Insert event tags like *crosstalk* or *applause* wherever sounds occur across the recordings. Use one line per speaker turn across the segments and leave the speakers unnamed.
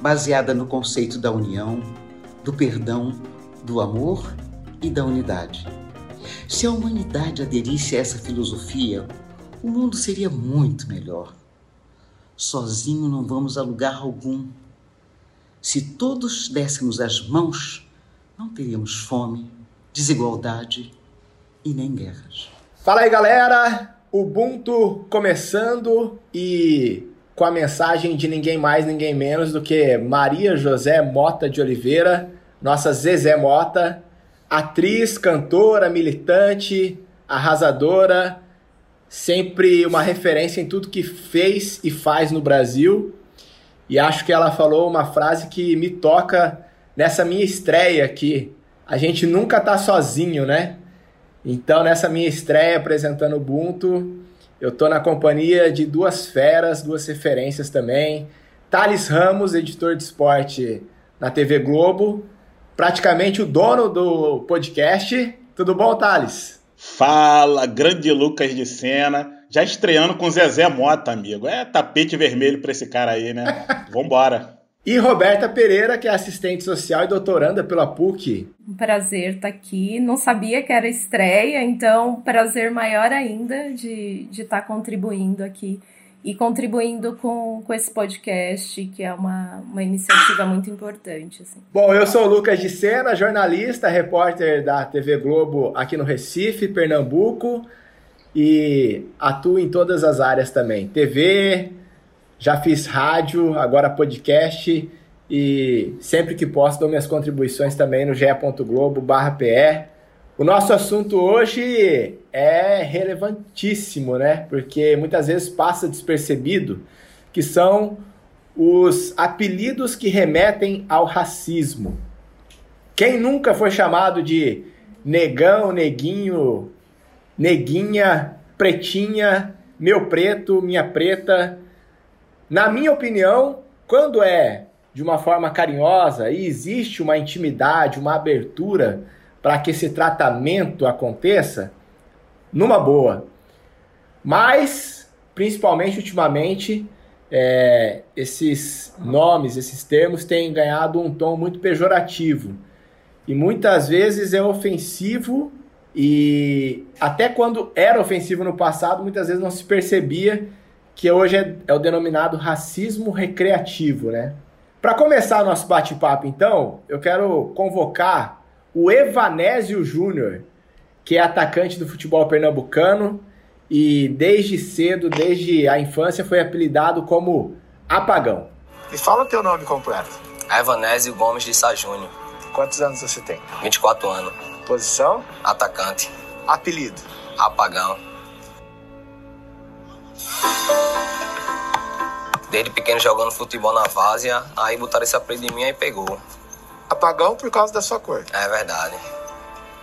baseada no conceito da união, do perdão, do amor e da unidade. Se a humanidade aderisse a essa filosofia, o mundo seria muito melhor. Sozinho não vamos a lugar algum. Se todos dessemos as mãos, não teríamos fome, desigualdade e nem guerras.
Fala aí, galera! Ubuntu começando e com a mensagem de ninguém mais, ninguém menos do que Maria José Mota de Oliveira, nossa Zezé Mota, atriz, cantora, militante, arrasadora, sempre uma referência em tudo que fez e faz no Brasil. E acho que ela falou uma frase que me toca nessa minha estreia aqui. A gente nunca tá sozinho, né? Então, nessa minha estreia apresentando o Ubuntu, eu tô na companhia de duas feras, duas referências também. Thales Ramos, editor de esporte na TV Globo, praticamente o dono do podcast. Tudo bom, Thales?
Fala, grande Lucas de Sena. Já estreando com Zezé Mota, amigo. É tapete vermelho pra esse cara aí, né? *laughs* Vambora.
E Roberta Pereira, que é assistente social e doutoranda pela PUC.
Um prazer estar tá aqui. Não sabia que era estreia, então prazer maior ainda de estar tá contribuindo aqui e contribuindo com, com esse podcast, que é uma, uma iniciativa muito importante. Assim.
Bom, eu sou o Lucas de Sena, jornalista, repórter da TV Globo aqui no Recife, Pernambuco, e atuo em todas as áreas também. TV, já fiz rádio, agora podcast, e sempre que posso dou minhas contribuições também no ge.globo PE. O nosso assunto hoje é relevantíssimo, né? Porque muitas vezes passa despercebido que são os apelidos que remetem ao racismo. Quem nunca foi chamado de negão, neguinho, neguinha, pretinha, meu preto, minha preta? Na minha opinião, quando é de uma forma carinhosa e existe uma intimidade, uma abertura para que esse tratamento aconteça, numa boa. Mas, principalmente ultimamente, é, esses nomes, esses termos têm ganhado um tom muito pejorativo. E muitas vezes é ofensivo e até quando era ofensivo no passado, muitas vezes não se percebia que hoje é, é o denominado racismo recreativo, né? Para começar o nosso bate-papo, então, eu quero convocar o Evanésio Júnior, que é atacante do futebol pernambucano e desde cedo, desde a infância, foi apelidado como Apagão.
Me fala o teu nome completo.
Evanésio Gomes de Sá Júnior.
Quantos anos você tem?
24 anos.
Posição?
Atacante.
Apelido?
Apagão. Desde pequeno jogando futebol na várzea, aí botaram esse apelido em mim e pegou.
Apagão por causa da sua cor.
É verdade.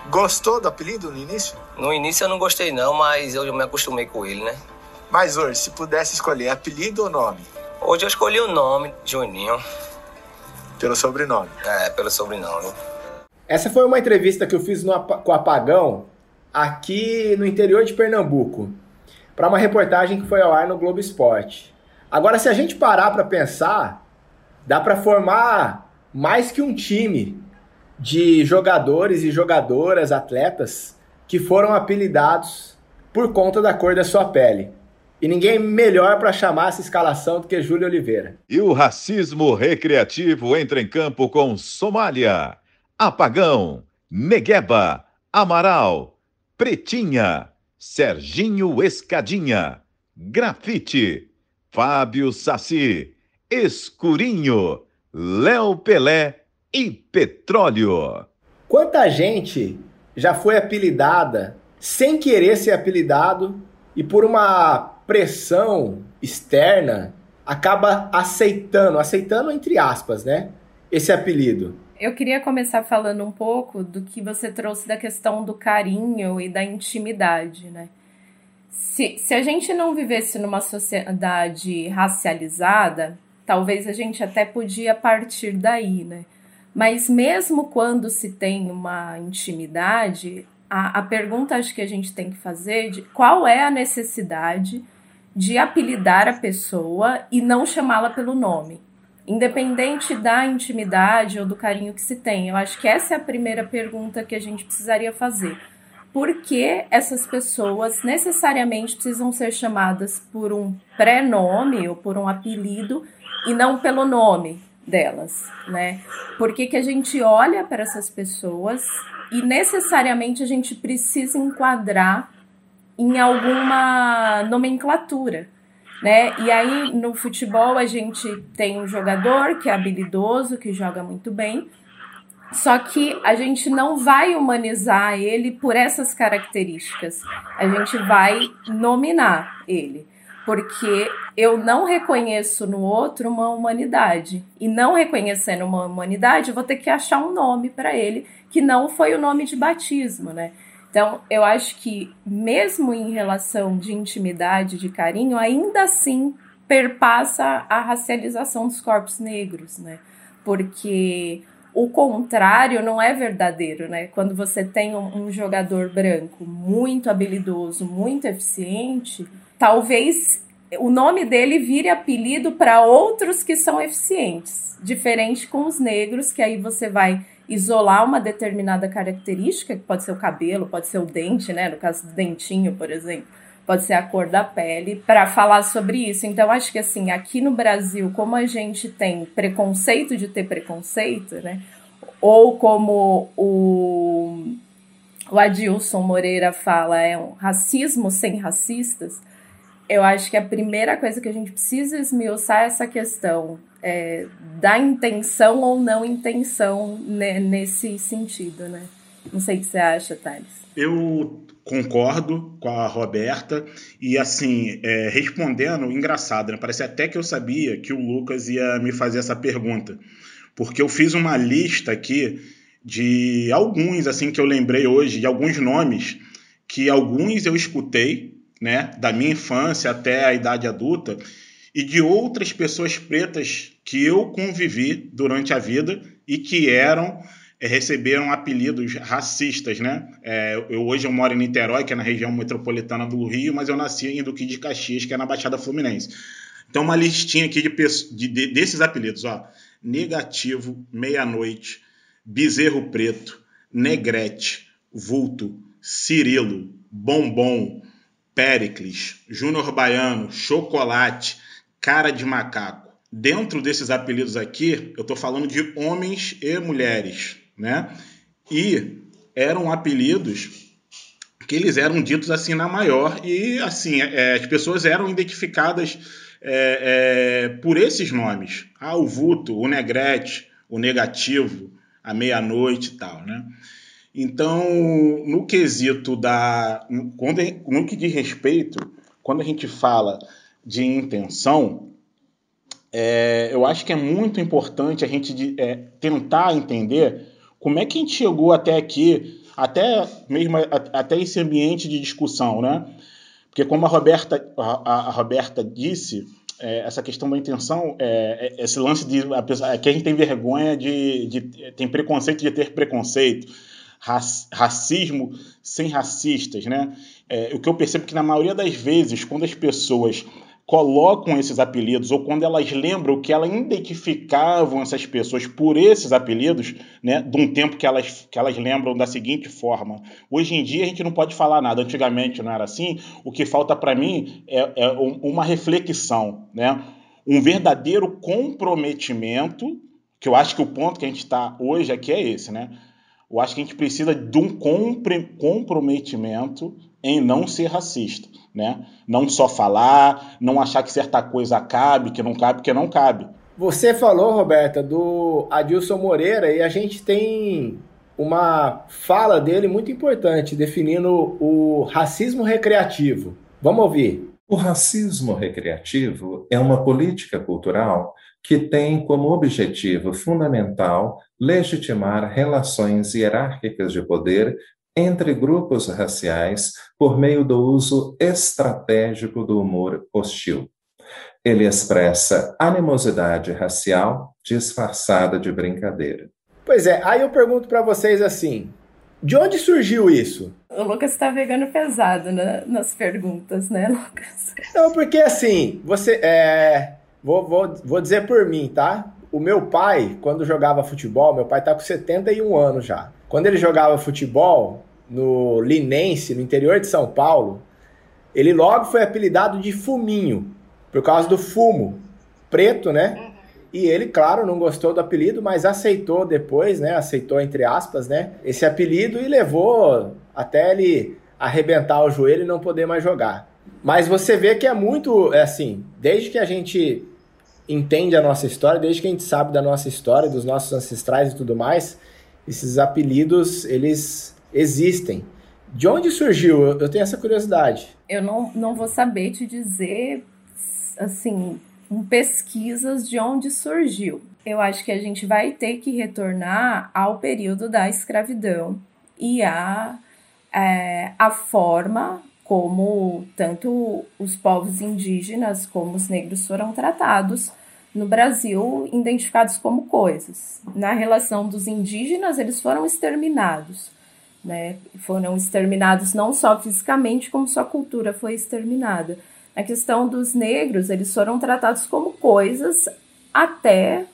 Gostou do apelido no início?
No início eu não gostei não, mas eu me acostumei com ele, né?
Mas hoje, se pudesse escolher apelido ou nome?
Hoje eu escolhi o nome, Juninho.
Pelo sobrenome?
É, pelo sobrenome.
Essa foi uma entrevista que eu fiz no, com o Apagão aqui no interior de Pernambuco, para uma reportagem que foi ao ar no Globo Esporte. Agora, se a gente parar para pensar, dá para formar mais que um time de jogadores e jogadoras, atletas, que foram apelidados por conta da cor da sua pele. E ninguém melhor para chamar essa escalação do que Júlio Oliveira.
E o racismo recreativo entra em campo com Somália, Apagão, Negueba, Amaral, Pretinha, Serginho Escadinha, Grafite, Fábio Saci, Escurinho, Léo Pelé e Petróleo.
Quanta gente já foi apelidada sem querer ser apelidado e por uma pressão externa acaba aceitando, aceitando entre aspas, né? esse apelido?
Eu queria começar falando um pouco do que você trouxe da questão do carinho e da intimidade, né? Se, se a gente não vivesse numa sociedade racializada, talvez a gente até podia partir daí, né? Mas mesmo quando se tem uma intimidade, a, a pergunta acho que a gente tem que fazer de qual é a necessidade de apelidar a pessoa e não chamá-la pelo nome independente da intimidade ou do carinho que se tem. Eu acho que essa é a primeira pergunta que a gente precisaria fazer. Por que essas pessoas necessariamente precisam ser chamadas por um pré-nome ou por um apelido e não pelo nome delas, né? Por que, que a gente olha para essas pessoas e necessariamente a gente precisa enquadrar em alguma nomenclatura? Né? E aí no futebol a gente tem um jogador que é habilidoso, que joga muito bem, só que a gente não vai humanizar ele por essas características. A gente vai nominar ele, porque eu não reconheço no outro uma humanidade. E não reconhecendo uma humanidade, eu vou ter que achar um nome para ele que não foi o nome de batismo, né? Então, eu acho que, mesmo em relação de intimidade, de carinho, ainda assim perpassa a racialização dos corpos negros, né? Porque o contrário não é verdadeiro, né? Quando você tem um, um jogador branco muito habilidoso, muito eficiente, talvez o nome dele vire apelido para outros que são eficientes, diferente com os negros, que aí você vai isolar uma determinada característica, que pode ser o cabelo, pode ser o dente, né? No caso do dentinho, por exemplo, pode ser a cor da pele, para falar sobre isso. Então, acho que assim, aqui no Brasil, como a gente tem preconceito de ter preconceito, né? Ou como o, o Adilson Moreira fala, é um racismo sem racistas. Eu acho que a primeira coisa que a gente precisa esmiuçar é essa questão é, da intenção ou não intenção né, nesse sentido, né? Não sei o que você acha, Thales.
Eu concordo com a Roberta e assim é, respondendo engraçado né? parece até que eu sabia que o Lucas ia me fazer essa pergunta porque eu fiz uma lista aqui de alguns assim que eu lembrei hoje de alguns nomes que alguns eu escutei né da minha infância até a idade adulta e de outras pessoas pretas que eu convivi durante a vida e que eram é, receberam apelidos racistas, né? É, eu hoje eu moro em Niterói, que é na região metropolitana do Rio, mas eu nasci em Duque de Caxias, que é na Baixada Fluminense. Então uma listinha aqui de, de, de desses apelidos, ó: negativo, meia-noite, bezerro preto, negrete, vulto, Cirilo, bombom, Péricles, Júnior Baiano, chocolate, cara de macaco dentro desses apelidos aqui, eu estou falando de homens e mulheres, né? E eram apelidos que eles eram ditos assim na maior e assim é, as pessoas eram identificadas é, é, por esses nomes, ah, o vulto, o negrete, o negativo, a meia-noite e tal, né? Então, no quesito da, quando, no que diz respeito, quando a gente fala de intenção, é, eu acho que é muito importante a gente é, tentar entender como é que a gente chegou até aqui, até mesmo até esse ambiente de discussão, né? Porque como a Roberta, a, a Roberta disse, é, essa questão da intenção, é, é esse lance de a pessoa, é que a gente tem vergonha de, de tem preconceito de ter preconceito, racismo sem racistas, né? O que eu percebo que na maioria das vezes, quando as pessoas colocam esses apelidos ou quando elas lembram que elas identificavam essas pessoas por esses apelidos, né, de um tempo que elas, que elas lembram da seguinte forma. Hoje em dia a gente não pode falar nada, antigamente não era assim. O que falta para mim é, é uma reflexão, né, um verdadeiro comprometimento, que eu acho que o ponto que a gente está hoje aqui é esse, né? Eu acho que a gente precisa de um comprometimento em não ser racista né? Não só falar, não achar que certa coisa cabe, que não cabe, que não cabe.
Você falou, Roberta, do Adilson Moreira e a gente tem uma fala dele muito importante definindo o racismo recreativo. Vamos ouvir.
O racismo recreativo é uma política cultural que tem como objetivo fundamental legitimar relações hierárquicas de poder entre grupos raciais por meio do uso estratégico do humor hostil. Ele expressa animosidade racial disfarçada de brincadeira.
Pois é, aí eu pergunto para vocês assim: de onde surgiu isso?
O Lucas está pegando pesado né, nas perguntas, né, Lucas?
Não, porque assim, você. É, vou, vou, vou dizer por mim, tá? O meu pai, quando jogava futebol, meu pai tá com 71 anos já. Quando ele jogava futebol no Linense, no interior de São Paulo, ele logo foi apelidado de Fuminho, por causa do fumo preto, né? E ele, claro, não gostou do apelido, mas aceitou depois, né? Aceitou, entre aspas, né? Esse apelido e levou até ele arrebentar o joelho e não poder mais jogar. Mas você vê que é muito, é assim, desde que a gente entende a nossa história, desde que a gente sabe da nossa história, dos nossos ancestrais e tudo mais, esses apelidos, eles existem. De onde surgiu? Eu tenho essa curiosidade.
Eu não, não vou saber te dizer, assim, com pesquisas de onde surgiu. Eu acho que a gente vai ter que retornar ao período da escravidão e a, é, a forma como tanto os povos indígenas como os negros foram tratados no Brasil, identificados como coisas. Na relação dos indígenas, eles foram exterminados. Né? Foram exterminados não só fisicamente, como sua cultura foi exterminada. A questão dos negros, eles foram tratados como coisas até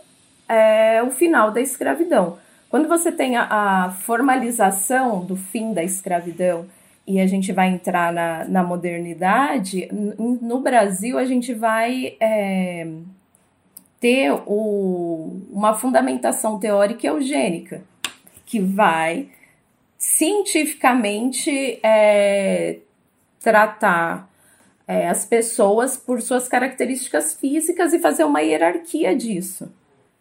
é, o final da escravidão. Quando você tem a, a, formalização do fim da escravidão e a gente vai entrar na, na modernidade, no Brasil a gente vai é, ter o, uma fundamentação teórica eugênica, que vai cientificamente é, tratar é, as pessoas por suas características físicas e fazer uma hierarquia disso.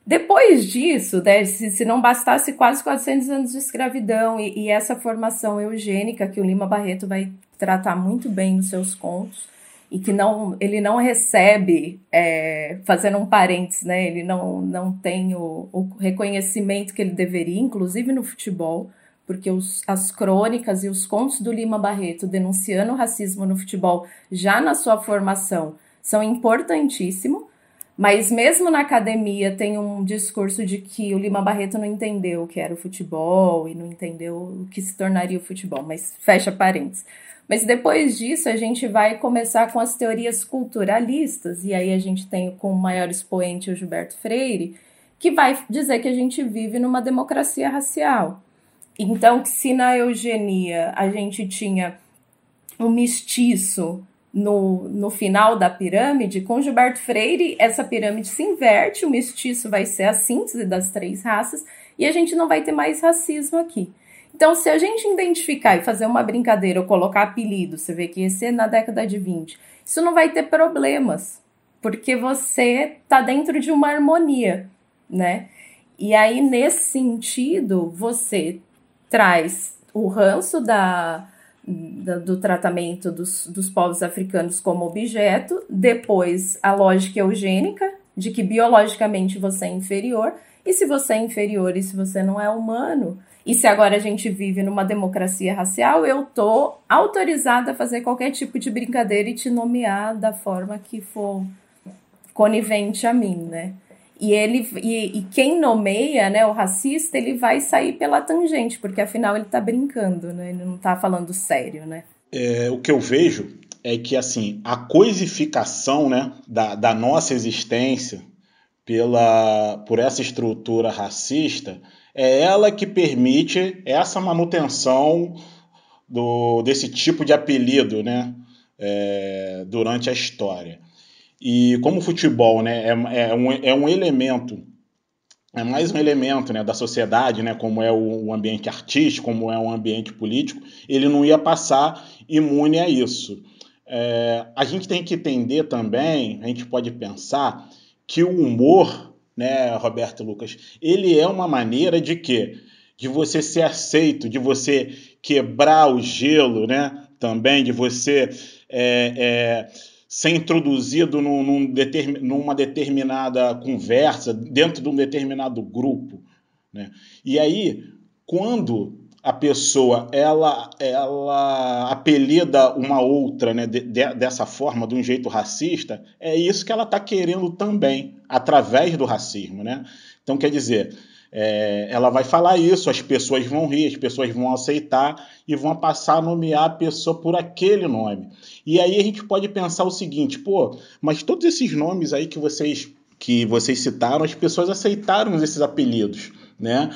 Depois disso, né, se, se, não bastasse quase 400 anos de escravidão e, e, essa formação eugênica que o Lima Barreto vai tratar muito bem nos seus contos, e que não, ele não recebe, é, fazendo um parênteses, né, ele não, não tem o, o reconhecimento que ele deveria, inclusive no futebol, porque os, as crônicas e os contos do Lima Barreto denunciando o racismo no futebol já na sua formação são importantíssimos, mas mesmo na academia tem um discurso de que o Lima Barreto não entendeu o que era o futebol e não entendeu o que se tornaria o futebol, mas fecha parênteses. Mas depois disso a gente vai começar com as teorias culturalistas, e aí a gente tem como maior expoente o Gilberto Freire, que vai dizer que a gente vive numa democracia racial. Então, se na eugenia a gente tinha um mestiço no, no final da pirâmide, com Gilberto Freire, essa pirâmide se inverte, o mestiço vai ser a síntese das três raças e a gente não vai ter mais racismo aqui. Então, se a gente identificar e fazer uma brincadeira ou colocar apelido, você vê que esse é na década de 20, isso não vai ter problemas, porque você está dentro de uma harmonia, né? E aí, nesse sentido, você traz o ranço da, da, do tratamento dos, dos povos africanos como objeto, depois a lógica eugênica, de que biologicamente você é inferior, e se você é inferior e se você não é humano, e se agora a gente vive numa democracia racial, eu tô autorizada a fazer qualquer tipo de brincadeira e te nomear da forma que for conivente a mim, né? E ele e, e, quem nomeia, né, o racista, ele vai sair pela tangente, porque afinal ele está brincando, né? Ele não está falando sério, né?
É, o que eu vejo é que assim a coisificação, né, da, da nossa existência pela por essa estrutura racista é ela que permite essa manutenção do, desse tipo de apelido, né, é, durante a história. E como o futebol né, é, é, um, é um elemento, é mais um elemento né, da sociedade, né, como é o, o ambiente artístico, como é o ambiente político, ele não ia passar imune a isso. É, a gente tem que entender também, a gente pode pensar que o humor, né, Roberto Lucas, ele é uma maneira de quê? De você ser aceito, de você quebrar o gelo, né? Também de você é, é, ser introduzido num, num determin, numa determinada conversa, dentro de um determinado grupo. Né? E aí, quando a pessoa ela ela apelida uma outra né, de, de, dessa forma, de um jeito racista, é isso que ela está querendo também, através do racismo. Né? Então, quer dizer, é, ela vai falar isso, as pessoas vão rir, as pessoas vão aceitar e vão passar a nomear a pessoa por aquele nome. E aí a gente pode pensar o seguinte, pô, mas todos esses nomes aí que vocês que vocês citaram, as pessoas aceitaram esses apelidos, né?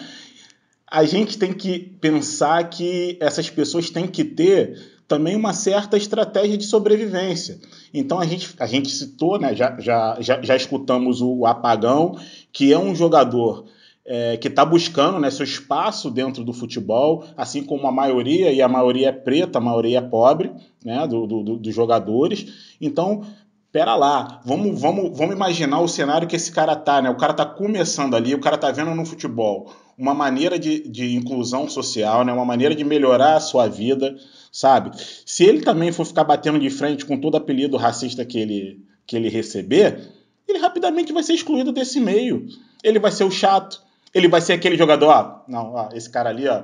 a gente tem que pensar que essas pessoas têm que ter também uma certa estratégia de sobrevivência. Então a gente, a gente citou, né, já, já, já, já escutamos o Apagão, que é um jogador é, que está buscando né, seu espaço dentro do futebol, assim como a maioria, e a maioria é preta, a maioria é pobre, né, do, do, dos jogadores. Então, pera lá, vamos, vamos, vamos imaginar o cenário que esse cara tá, né? O cara tá começando ali, o cara tá vendo no futebol uma maneira de, de inclusão social, né? Uma maneira de melhorar a sua vida, sabe? Se ele também for ficar batendo de frente com todo apelido racista que ele, que ele receber, ele rapidamente vai ser excluído desse meio. Ele vai ser o chato. Ele vai ser aquele jogador, ó, não, ó, esse cara ali, ó,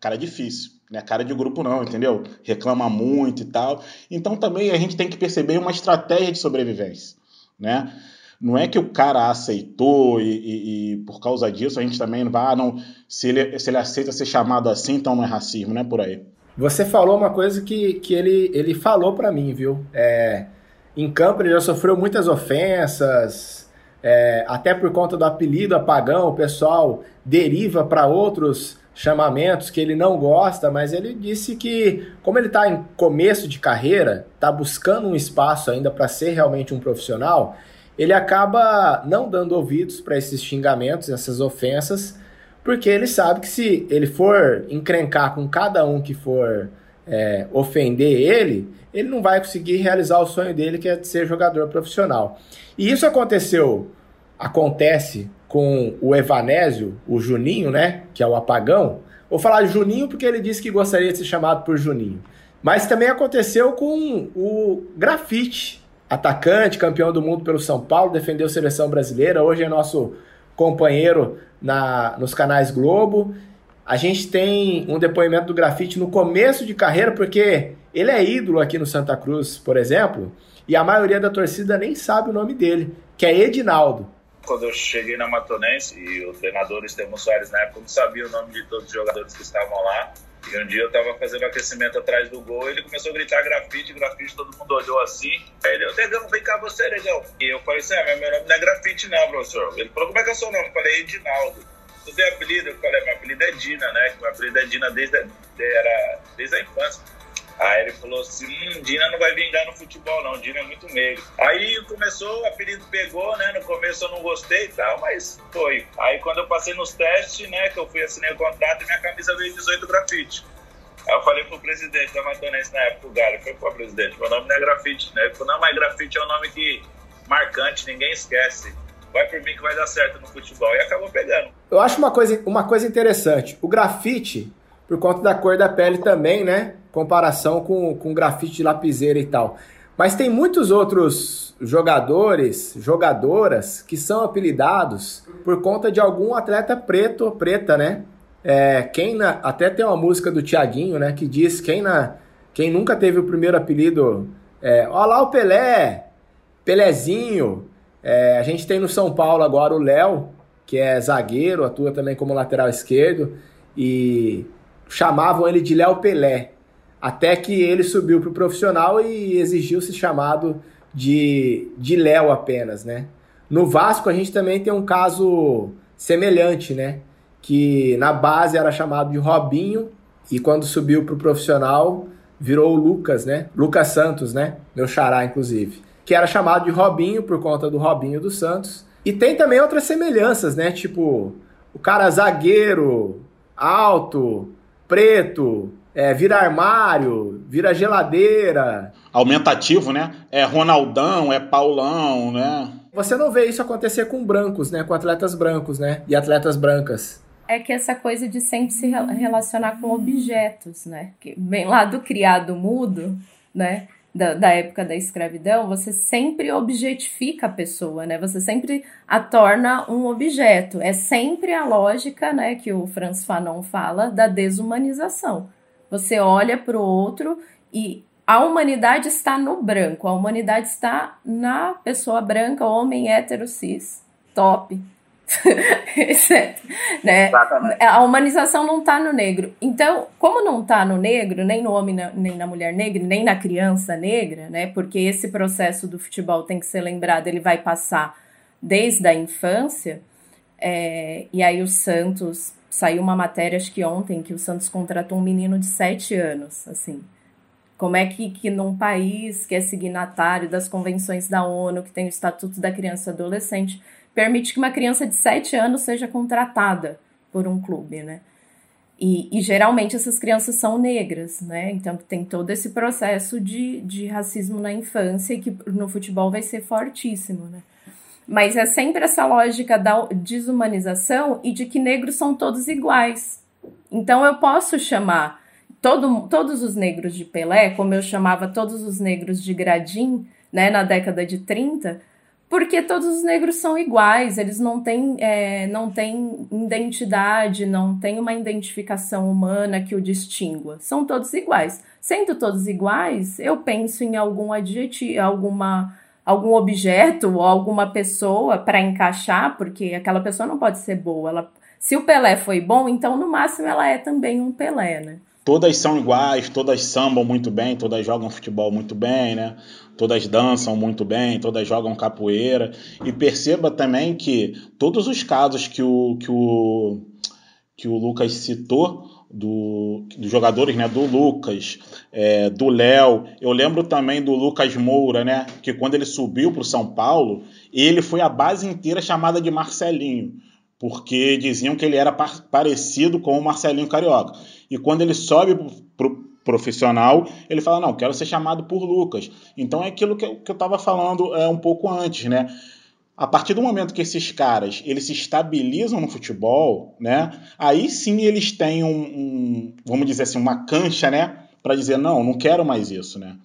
cara difícil não é cara de grupo não, entendeu? Reclama muito e tal. Então também a gente tem que perceber uma estratégia de sobrevivência, né? Não é que o cara aceitou e, e, e por causa disso a gente também não vai, ah, não, se ele, se ele aceita ser chamado assim, então não é racismo, não é por aí.
Você falou uma coisa que, que ele, ele falou para mim, viu? É, em campo ele já sofreu muitas ofensas, é, até por conta do apelido apagão, o pessoal deriva para outros chamamentos que ele não gosta, mas ele disse que, como ele está em começo de carreira, está buscando um espaço ainda para ser realmente um profissional, ele acaba não dando ouvidos para esses xingamentos, essas ofensas, porque ele sabe que se ele for encrencar com cada um que for é, ofender ele, ele não vai conseguir realizar o sonho dele, que é de ser jogador profissional. E isso aconteceu, acontece com o Evanésio, o Juninho, né? Que é o apagão. Vou falar Juninho porque ele disse que gostaria de ser chamado por Juninho. Mas também aconteceu com o Grafite, atacante, campeão do mundo pelo São Paulo, defendeu a seleção brasileira, hoje é nosso companheiro na, nos canais Globo. A gente tem um depoimento do Grafite no começo de carreira, porque ele é ídolo aqui no Santa Cruz, por exemplo, e a maioria da torcida nem sabe o nome dele, que é Edinaldo
quando eu cheguei na Matonense e o treinador Estevão Soares na época não sabia o nome de todos os jogadores que estavam lá. E um dia eu estava fazendo aquecimento atrás do gol ele começou a gritar grafite, grafite, todo mundo olhou assim. Aí ele, Negão, vem cá você, Negão. E eu falei assim, ah, meu nome não é grafite não, professor. Ele falou, como é que é o seu nome? Eu falei, Edinaldo. Tu tem apelido? Eu falei, meu apelido é Dina, né? Meu apelido é Dina desde a, era, desde a infância. Aí ele falou assim: hum, Dina não vai vingar no futebol, não. Dina é muito meio. Aí começou, o apelido pegou, né? No começo eu não gostei e tal, mas foi. Aí quando eu passei nos testes, né? Que eu fui assinei o contrato minha camisa veio 18 grafite. Aí eu falei pro presidente da Matonense na época, o Galho, foi pro presidente, meu nome não é grafite, né? Ele falou, não, mas grafite é um nome que marcante, ninguém esquece. Vai por mim que vai dar certo no futebol. E acabou pegando.
Eu acho uma coisa, uma coisa interessante. O grafite, por conta da cor da pele também, né? comparação com, com grafite de lapiseira e tal. Mas tem muitos outros jogadores, jogadoras, que são apelidados por conta de algum atleta preto ou preta, né? É, quem na, até tem uma música do Tiaguinho, né? Que diz quem, na, quem nunca teve o primeiro apelido. É, ó lá o Pelé, Pelezinho. É, a gente tem no São Paulo agora o Léo, que é zagueiro, atua também como lateral esquerdo. E chamavam ele de Léo Pelé até que ele subiu para o profissional e exigiu se chamado de, de Léo apenas, né? No Vasco a gente também tem um caso semelhante, né? Que na base era chamado de Robinho e quando subiu para o profissional virou o Lucas, né? Lucas Santos, né? Meu xará, inclusive. Que era chamado de Robinho por conta do Robinho dos Santos. E tem também outras semelhanças, né? Tipo, o cara zagueiro, alto, preto, é, vira armário, vira geladeira.
Aumentativo, né? É Ronaldão, é Paulão, né?
Você não vê isso acontecer com brancos, né? Com atletas brancos, né? E atletas brancas.
É que essa coisa de sempre se relacionar com objetos, né? Que vem lá do criado mudo, né? Da, da, época da escravidão, você sempre objetifica a pessoa, né? Você sempre a torna um objeto. É sempre a lógica, né, que o Franz Fanon fala da desumanização. Você olha para o outro e a humanidade está no branco, a humanidade está na pessoa branca, homem hétero cis, top, *laughs* Exceto, né? A humanização não está no negro. Então, como não está no negro, nem no homem, nem na mulher negra, nem na criança negra, né? Porque esse processo do futebol tem que ser lembrado, ele vai passar desde a infância. É, e aí o Santos saiu uma matéria, acho que ontem, que o Santos contratou um menino de sete anos, assim. Como é que, que num país que é signatário das convenções da ONU, que tem o Estatuto da Criança e Adolescente, permite que uma criança de 7 anos seja contratada por um clube, né? E, e, geralmente essas crianças são negras, né? Então tem todo esse processo de, de racismo na infância que no futebol vai ser fortíssimo, né? Mas é sempre essa lógica da desumanização e de que negros são todos iguais. Então eu posso chamar todo, todos os negros de Pelé, como eu chamava todos os negros de Gradim, né, na década de 30, porque todos os negros são iguais, eles não têm, é, não têm identidade, não têm uma identificação humana que o distingua. São todos iguais. Sendo todos iguais, eu penso em algum adjetivo, alguma, algum objeto ou alguma pessoa para encaixar, porque aquela pessoa não pode ser boa. Ela, se o Pelé foi bom, então no máximo ela é também um Pelé, né?
Todas são iguais, todas sambam muito bem, todas jogam futebol muito bem, né? Todas dançam muito bem, todas jogam capoeira. E perceba também que todos os casos que o, que o, que o Lucas citou, do, dos jogadores, né? Do Lucas, é, do Léo. Eu lembro também do Lucas Moura, né? Que quando ele subiu para o São Paulo, ele foi a base inteira chamada de Marcelinho. Porque diziam que ele era parecido com o Marcelinho Carioca. E quando ele sobe para profissional, ele fala, não, quero ser chamado por Lucas. Então é aquilo que eu estava falando é, um pouco antes, né? A partir do momento que esses caras eles se estabilizam no futebol, né? Aí sim eles têm um, um vamos dizer assim, uma cancha, né? Para dizer, não, não quero mais isso, né?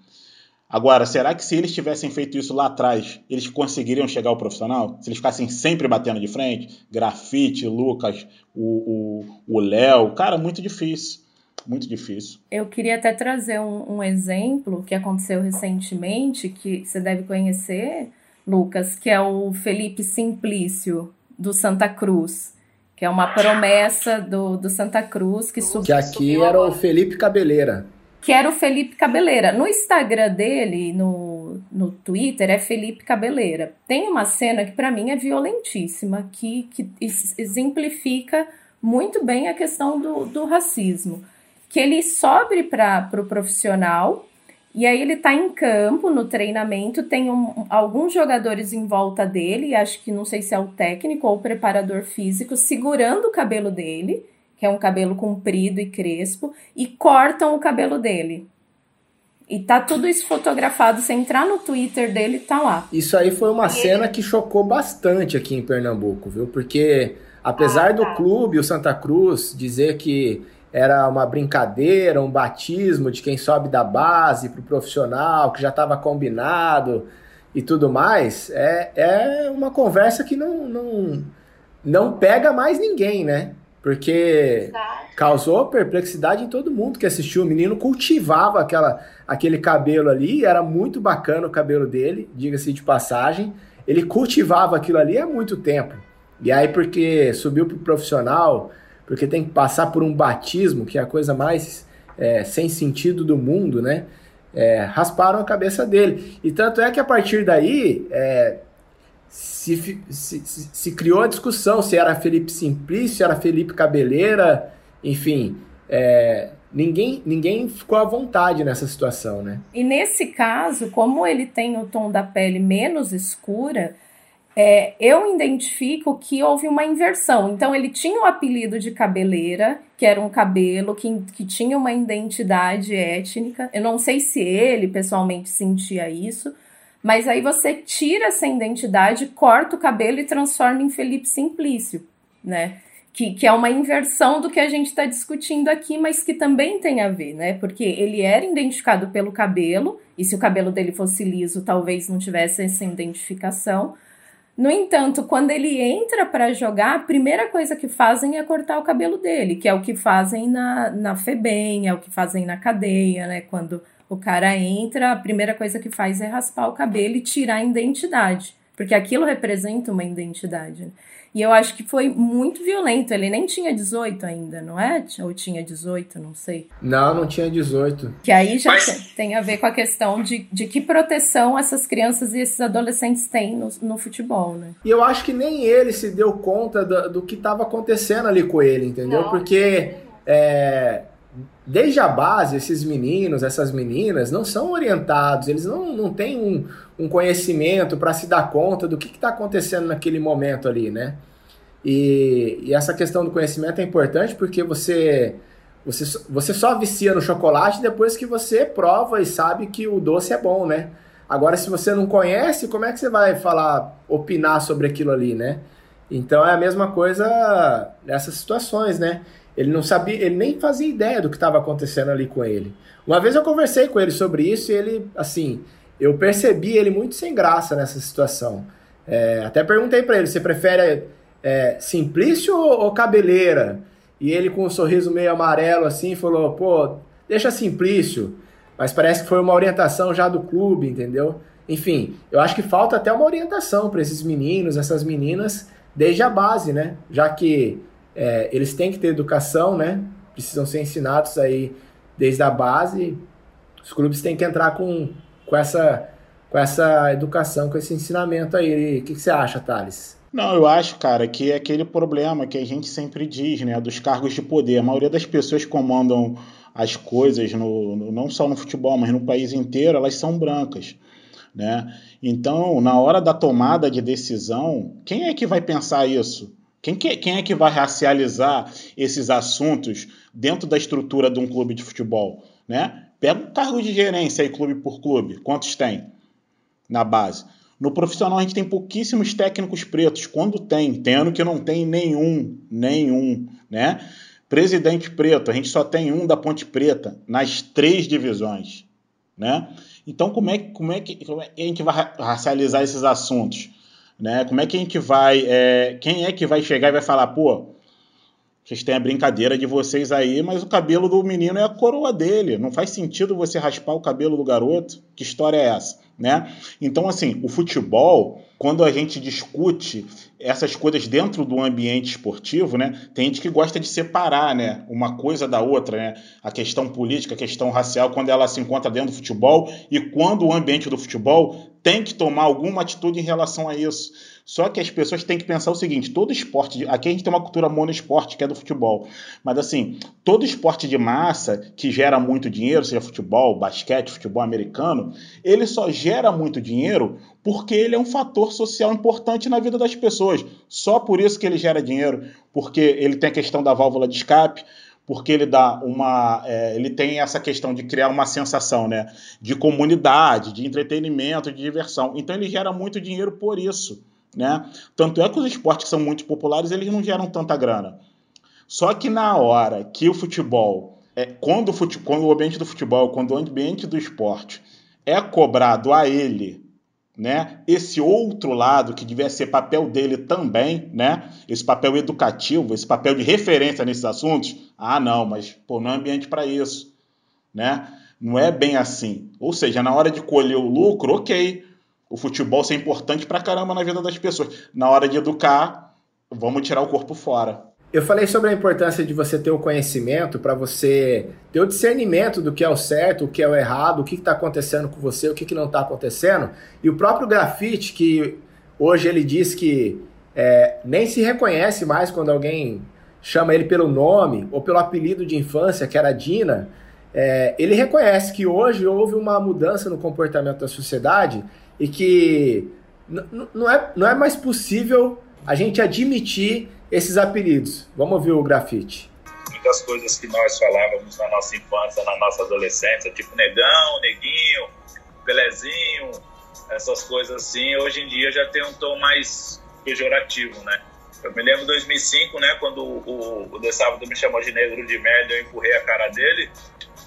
Agora, será que se eles tivessem feito isso lá atrás, eles conseguiriam chegar ao profissional? Se eles ficassem sempre batendo de frente? Grafite, Lucas, o Léo, cara, muito difícil muito difícil.
Eu queria até trazer um, um, exemplo que aconteceu recentemente, que você deve conhecer, Lucas, que é o Felipe Simplício, do Santa Cruz. Que é uma promessa do, do Santa Cruz que subiu.
Que aqui era o Felipe Cabeleira.
Que era o Felipe Cabeleira. No Instagram dele, no, no Twitter, é Felipe Cabeleira. Tem uma cena que para mim é violentíssima, que, que exemplifica muito bem a questão do, do racismo que ele sobe para o pro profissional e aí ele está em campo, no treinamento, tem um, alguns jogadores em volta dele, acho que não sei se é o técnico ou o preparador físico, segurando o cabelo dele, que é um cabelo comprido e crespo, e cortam o cabelo dele. E tá tudo isso fotografado, você entrar no Twitter dele, tá lá.
Isso aí foi uma e cena ele... que chocou bastante aqui em Pernambuco, viu? Porque apesar ah, tá. do clube, o Santa Cruz, dizer que era uma brincadeira, um batismo de quem sobe da base para o profissional, que já estava combinado e tudo mais, é, é uma conversa que não, não, não pega mais ninguém, né? Porque causou perplexidade em todo mundo que assistiu. O menino cultivava aquela, aquele cabelo ali, era muito bacana o cabelo dele, diga-se de passagem. Ele cultivava aquilo ali há muito tempo. E aí, porque subiu para o profissional, porque tem que passar por um batismo, que é a coisa mais é, sem sentido do mundo, né? É, rasparam a cabeça dele. E tanto é que a partir daí é, se, se, se, criou a discussão se era Felipe Simplício, se era Felipe Cabeleira, enfim. É, ninguém, ninguém ficou à vontade nessa situação, né?
E nesse caso, como ele tem o tom da pele menos escura, é, eu identifico que houve uma inversão. Então, ele tinha o apelido de cabeleira, que era um cabelo que, que tinha uma identidade étnica. Eu não sei se ele pessoalmente sentia isso, mas aí você tira essa identidade, corta o cabelo e transforma em Felipe Simplício, né? que, que é uma inversão do que a gente está discutindo aqui, mas que também tem a ver, né? Porque ele era identificado pelo cabelo, e se o cabelo dele fosse liso, talvez não tivesse essa identificação. No entanto, quando ele entra para jogar, a primeira coisa que fazem é cortar o cabelo dele, que é o que fazem na, na FEBEM, é o que fazem na cadeia, né? Quando o cara entra, a primeira coisa que faz é raspar o cabelo e tirar a identidade, porque aquilo representa uma identidade. E eu acho que foi muito violento. Ele nem tinha 18 ainda, não é? Ou tinha 18, não sei.
Não, não tinha 18.
Que aí já Mas... tem a ver com a questão de, de que proteção essas crianças e esses adolescentes têm no, no futebol, né?
E eu acho que nem ele se deu conta do, do que estava acontecendo ali com ele, entendeu? Não. Porque é, desde a base, esses meninos, essas meninas, não são orientados, eles não, não têm um, um conhecimento para se dar conta do que está acontecendo naquele momento ali, né? E, e, essa questão do conhecimento é importante porque você, você, você só vicia no chocolate depois que você prova e sabe que o doce é bom, né? Agora, se você não conhece, como é que você vai falar, opinar sobre aquilo ali, né? Então é a mesma coisa nessas situações, né? Ele não sabia, ele nem fazia ideia do que estava acontecendo ali com ele. Uma vez eu conversei com ele sobre isso e ele, assim, eu percebi ele muito sem graça nessa situação. É, até perguntei para ele: você prefere é, Simplício ou, ou Cabeleira? E ele, com um sorriso meio amarelo assim, falou: pô, deixa Simplício. Mas parece que foi uma orientação já do clube, entendeu? Enfim, eu acho que falta até uma orientação para esses meninos, essas meninas, desde a base, né? Já que é, eles têm que ter educação, né? Precisam ser ensinados aí desde a base. Os clubes têm que entrar com com essa, com essa educação, com esse ensinamento aí. O que, que você acha, Thales?
Não, eu acho, cara, que é aquele problema que a gente sempre diz, né, dos cargos de poder. A maioria das pessoas que comandam as coisas, no, no, não só no futebol, mas no país inteiro, elas são brancas. Né? Então, na hora da tomada de decisão, quem é que vai pensar isso? Quem, que, quem é que vai racializar esses assuntos dentro da estrutura de um clube de futebol? Né? Pega o cargo de gerência aí, clube por clube. Quantos tem na base? No profissional a gente tem pouquíssimos técnicos pretos. Quando tem, tem ano que não tem nenhum, nenhum, né? Presidente preto, a gente só tem um da Ponte Preta nas três divisões, né? Então como é, como é, que, como é que a gente vai racializar esses assuntos? Né? Como é que a gente vai. É, quem é que vai chegar e vai falar, pô, vocês têm a brincadeira de vocês aí, mas o cabelo do menino é a coroa dele. Não faz sentido você raspar o cabelo do garoto. Que história é essa? Né? Então, assim, o futebol, quando a gente discute essas coisas dentro do ambiente esportivo, né, tem gente que gosta de separar né, uma coisa da outra, né? a questão política, a questão racial, quando ela se encontra dentro do futebol e quando o ambiente do futebol tem que tomar alguma atitude em relação a isso. Só que as pessoas têm que pensar o seguinte: todo esporte, aqui a gente tem uma cultura monoesporte que é do futebol, mas assim, todo esporte de massa que gera muito dinheiro, seja futebol, basquete, futebol americano, ele só gera muito dinheiro porque ele é um fator social importante na vida das pessoas. Só por isso que ele gera dinheiro, porque ele tem a questão da válvula de escape, porque ele dá uma. É, ele tem essa questão de criar uma sensação né, de comunidade, de entretenimento, de diversão. Então ele gera muito dinheiro por isso. Né? Tanto é que os esportes que são muito populares, eles não geram tanta grana. Só que na hora que o futebol, é, quando, o fute, quando o ambiente do futebol, quando o ambiente do esporte é cobrado a ele, né? Esse outro lado que devia ser papel dele também, né? Esse papel educativo, esse papel de referência nesses assuntos. Ah, não, mas pô, não é ambiente para isso, né? Não é bem assim. Ou seja, na hora de colher o lucro, ok, o futebol ser importante pra caramba na vida das pessoas. Na hora de educar, vamos tirar o corpo fora.
Eu falei sobre a importância de você ter o conhecimento para você ter o discernimento do que é o certo, o que é o errado, o que está acontecendo com você, o que, que não está acontecendo. E o próprio grafite, que hoje ele diz que é, nem se reconhece mais quando alguém chama ele pelo nome ou pelo apelido de infância, que era Dina, é, ele reconhece que hoje houve uma mudança no comportamento da sociedade e que não é, não é mais possível a gente admitir esses apelidos. Vamos ouvir o grafite.
Muitas coisas que nós falávamos na nossa infância, na nossa adolescência, tipo negão, neguinho, pelezinho, essas coisas assim, hoje em dia já tem um tom mais pejorativo, né? Eu me lembro de 2005, né, quando o, o De Sábado me chamou de negro de merda, eu empurrei a cara dele.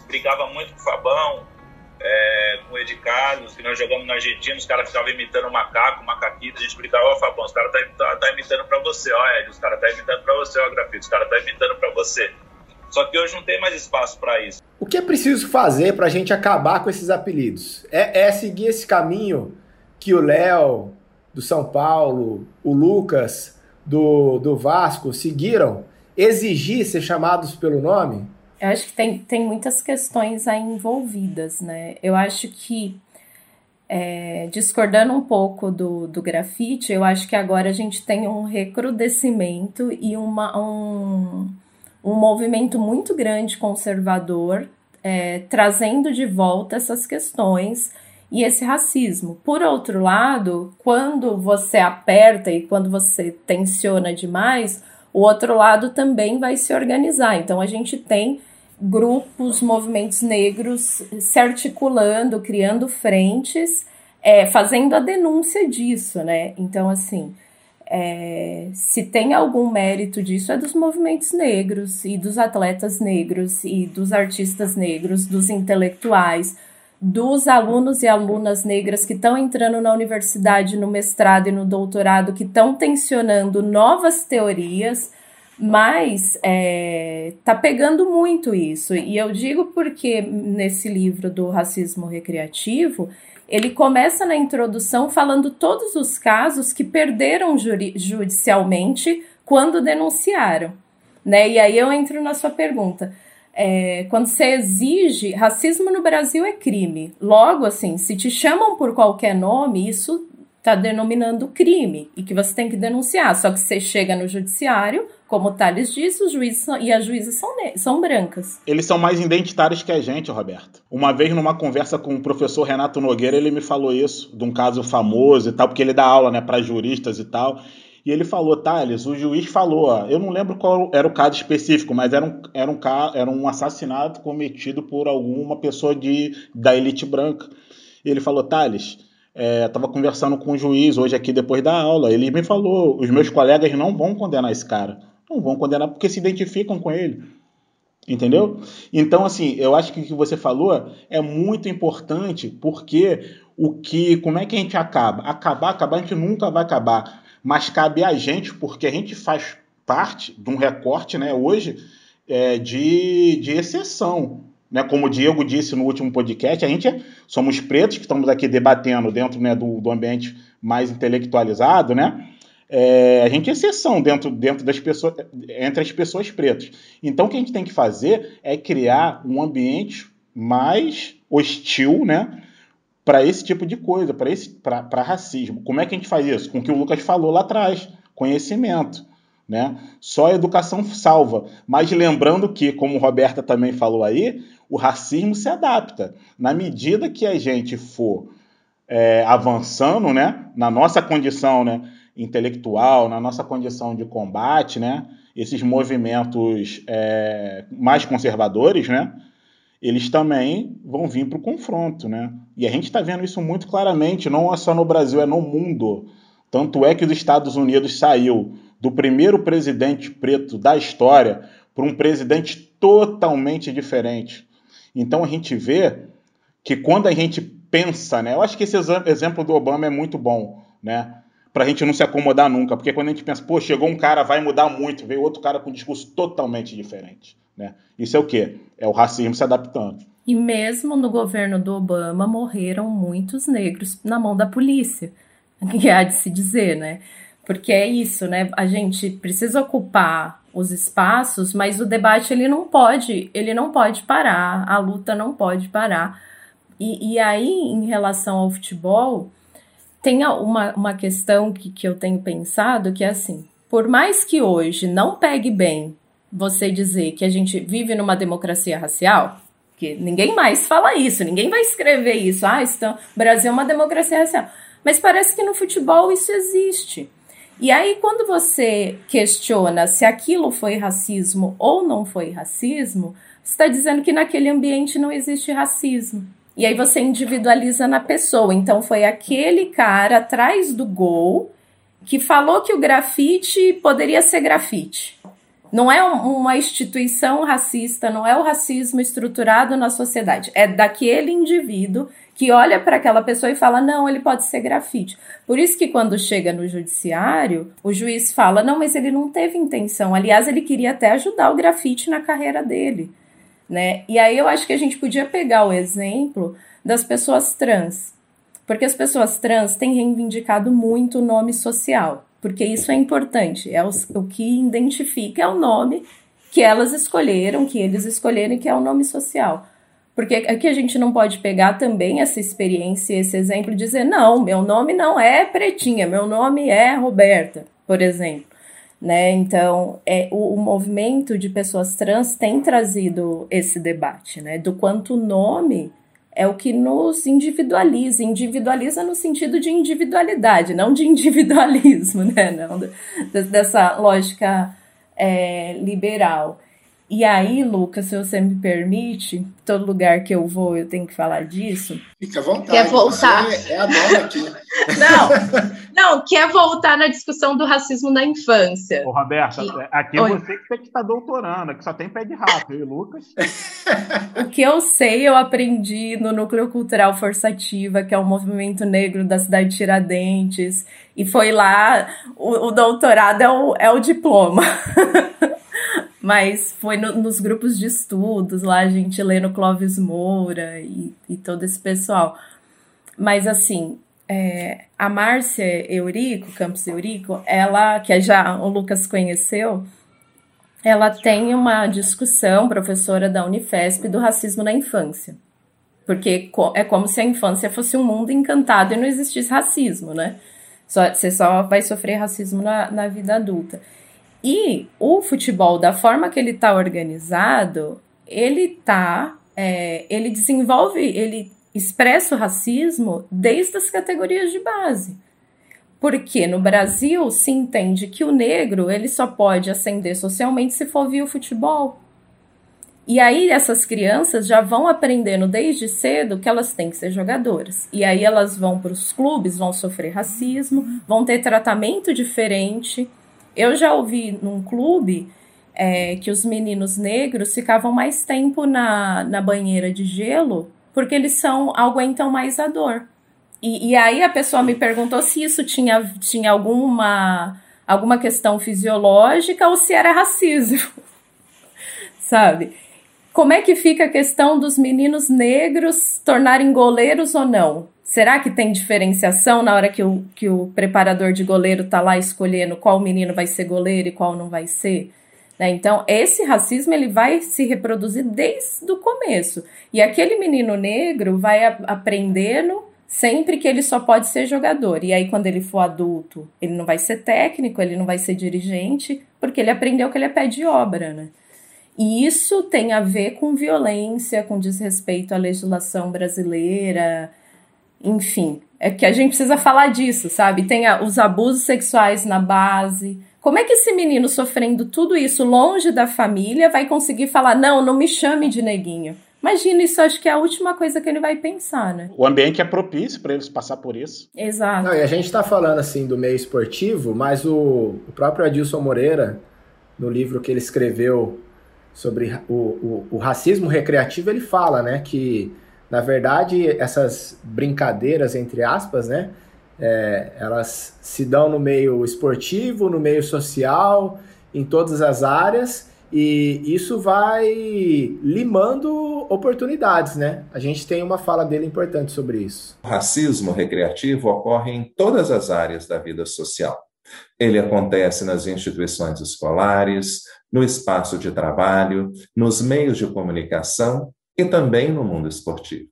Brigava muito com o Fabão, é, com o Ed Carlos, que nós jogamos na Argentina, os caras ficavam imitando macaco, macaquito, a gente brincava, ó, Fabão, os caras tá, tá, imitando pra você, ó, Ed, os caras tá imitando pra você, ó, Grafite, os caras tá imitando pra você. Só que hoje não tem mais espaço para isso.
O que é preciso fazer para a gente acabar com esses apelidos? É, é seguir esse caminho que o Léo, do São Paulo, o Lucas, do, do Vasco, seguiram? Exigir ser chamados pelo nome?
Eu acho que tem, tem muitas questões aí envolvidas, né? Eu acho que, é, discordando um pouco do, do grafite, eu acho que agora a gente tem um recrudescimento e uma, um, um movimento muito grande conservador, é, trazendo de volta essas questões e esse racismo. Por outro lado, quando você aperta e quando você tensiona demais, o outro lado também vai se organizar. Então a gente tem grupos, movimentos negros se articulando, criando frentes, é, fazendo a denúncia disso, né? Então, assim, é, se tem algum mérito disso, é dos movimentos negros e dos atletas negros e dos artistas negros, dos intelectuais, dos alunos e alunas negras que estão entrando na universidade, no mestrado e no doutorado, que estão tensionando novas teorias, mas é, tá pegando muito isso. E eu digo porque nesse livro do racismo recreativo ele começa na introdução falando todos os casos que perderam judicialmente quando denunciaram. Né? E aí eu entro na sua pergunta. É, quando você exige, racismo no Brasil é crime. Logo, assim, se te chamam por qualquer nome, isso está denominando crime e que você tem que denunciar. Só que você chega no judiciário, como o Thales disse, os juízes são, e as juízas são, são brancas.
Eles são mais identitários que a gente, Roberto. Uma vez, numa conversa com o professor Renato Nogueira, ele me falou isso, de um caso famoso e tal, porque ele dá aula né, para juristas e tal. E ele falou, Thales, o juiz falou, ó, eu não lembro qual era o caso específico, mas era um, era um, era um assassinato cometido por alguma pessoa de, da elite branca. E ele falou, Thales, estava é, conversando com o juiz hoje aqui depois da aula. Ele me falou: os meus colegas não vão condenar esse cara. Não vão condenar porque se identificam com ele. Entendeu? Então, assim, eu acho que o que você falou é muito importante, porque o que. Como é que a gente acaba? Acabar, acabar, a gente nunca vai acabar. Mas cabe a gente, porque a gente faz parte de um recorte, né, hoje, é, de, de exceção. Né? Como o Diego disse no último podcast, a gente é, somos pretos que estamos aqui debatendo dentro né, do, do ambiente mais intelectualizado, né? É, a gente é exceção dentro, dentro das pessoas, entre as pessoas pretas. Então, o que a gente tem que fazer é criar um ambiente mais hostil, né? Para esse tipo de coisa, para racismo. Como é que a gente faz isso? Com o que o Lucas falou lá atrás: conhecimento. Né? Só a educação salva. Mas lembrando que, como Roberta também falou aí, o racismo se adapta. Na medida que a gente for é, avançando né, na nossa condição né, intelectual, na nossa condição de combate, né, esses movimentos é, mais conservadores, né, eles também vão vir para o confronto. Né? E a gente está vendo isso muito claramente, não é só no Brasil, é no mundo. Tanto é que os Estados Unidos saiu do primeiro presidente preto da história para um presidente totalmente diferente. Então a gente vê que quando a gente pensa, né? Eu acho que esse exemplo do Obama é muito bom, né? Para a gente não se acomodar nunca. Porque quando a gente pensa, pô, chegou um cara, vai mudar muito, veio outro cara com um discurso totalmente diferente. Né? Isso é o quê? É o racismo se adaptando.
E mesmo no governo do Obama morreram muitos negros na mão da polícia, *laughs* que há de se dizer, né? Porque é isso, né? A gente precisa ocupar os espaços, mas o debate ele não pode, ele não pode parar, a luta não pode parar. E, e aí, em relação ao futebol, tem uma, uma questão que, que eu tenho pensado que é assim: por mais que hoje não pegue bem você dizer que a gente vive numa democracia racial, que ninguém mais fala isso, ninguém vai escrever isso, ah, então, Brasil é uma democracia racial. Mas parece que no futebol isso existe. E aí, quando você questiona se aquilo foi racismo ou não foi racismo, está dizendo que naquele ambiente não existe racismo. E aí você individualiza na pessoa. Então foi aquele cara atrás do gol que falou que o grafite poderia ser grafite. Não é uma instituição racista, não é o racismo estruturado na sociedade. É daquele indivíduo que olha para aquela pessoa e fala: não, ele pode ser grafite. Por isso que quando chega no judiciário, o juiz fala: não, mas ele não teve intenção. Aliás, ele queria até ajudar o grafite na carreira dele. Né? E aí eu acho que a gente podia pegar o exemplo das pessoas trans. Porque as pessoas trans têm reivindicado muito o nome social porque isso é importante, é o, o que identifica é o nome que elas escolheram, que eles escolheram, que é o nome social. Porque aqui a gente não pode pegar também essa experiência, esse exemplo e dizer, não, meu nome não é Pretinha, meu nome é Roberta, por exemplo. Né? Então, é, o, o movimento de pessoas trans tem trazido esse debate, né? Do quanto o nome é o que nos individualiza, individualiza no sentido de individualidade, não de *laughs* individualismo, né? Não, dessa lógica é, liberal. E aí, Lucas, se você me permite, todo lugar que eu vou eu tenho que falar disso.
Fica à vontade.
Quer voltar?
Você é a dona aqui.
Não, *laughs* não, quer voltar na discussão do racismo na infância.
Ô, Roberta, que... É, aqui é Oi. você que tem que estar doutorando, que só tem pé de rato, e Lucas? *laughs*
o que eu sei, eu aprendi no Núcleo Cultural Forçativa, que é o movimento negro da cidade de Tiradentes, e foi lá, o, o doutorado é o, é o diploma. *laughs* Mas foi no, nos grupos de estudos, lá a gente lendo Clóvis Moura e, e todo esse pessoal. Mas assim, é, a Márcia Eurico, Campos Eurico, ela, que já o Lucas conheceu, ela tem uma discussão, professora da Unifesp, do racismo na infância. Porque é como se a infância fosse um mundo encantado e não existisse racismo, né? Só, você só vai sofrer racismo na, na vida adulta. E o futebol, da forma que ele está organizado, ele tá. É, ele desenvolve, ele expressa o racismo desde as categorias de base. Porque no Brasil se entende que o negro ele só pode ascender socialmente se for via o futebol. E aí essas crianças já vão aprendendo desde cedo que elas têm que ser jogadoras. E aí elas vão para os clubes, vão sofrer racismo, vão ter tratamento diferente. Eu já ouvi num clube é, que os meninos negros ficavam mais tempo na, na banheira de gelo porque eles são aguentam mais a dor. E, e aí a pessoa me perguntou se isso tinha, tinha alguma, alguma questão fisiológica ou se era racismo. *laughs* Sabe? Como é que fica a questão dos meninos negros tornarem goleiros ou não? Será que tem diferenciação na hora que o, que o preparador de goleiro está lá escolhendo qual menino vai ser goleiro e qual não vai ser? Né? Então, esse racismo ele vai se reproduzir desde o começo. E aquele menino negro vai aprendendo sempre que ele só pode ser jogador. E aí, quando ele for adulto, ele não vai ser técnico, ele não vai ser dirigente, porque ele aprendeu que ele é pé de obra, né? E isso tem a ver com violência, com desrespeito à legislação brasileira, enfim, é que a gente precisa falar disso, sabe? Tem a, os abusos sexuais na base. Como é que esse menino sofrendo tudo isso longe da família vai conseguir falar, não, não me chame de neguinho? Imagina, isso acho que é a última coisa que ele vai pensar, né?
O ambiente é propício para eles passar por isso.
Exato.
Não, e a gente está falando assim do meio esportivo, mas o, o, próprio Adilson Moreira, no livro que ele escreveu sobre o, o, o racismo recreativo, ele fala, né, que na verdade, essas brincadeiras, entre aspas, né? É, elas se dão no meio esportivo, no meio social, em todas as áreas, e isso vai limando oportunidades, né? A gente tem uma fala dele importante sobre isso.
O racismo recreativo ocorre em todas as áreas da vida social. Ele acontece nas instituições escolares, no espaço de trabalho, nos meios de comunicação e também no mundo esportivo.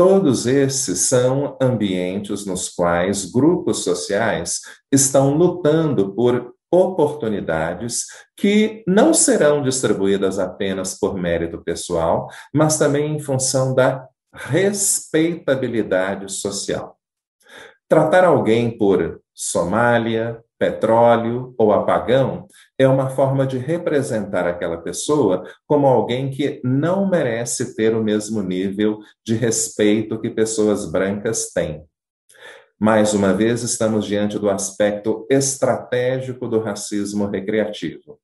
Todos esses são ambientes nos quais grupos sociais estão lutando por oportunidades que não serão distribuídas apenas por mérito pessoal, mas também em função da respeitabilidade social. Tratar alguém por Somália, petróleo ou apagão é uma forma de representar aquela pessoa como alguém que não merece ter o mesmo nível de respeito que pessoas brancas têm. Mais uma vez, estamos diante do aspecto estratégico do racismo recreativo.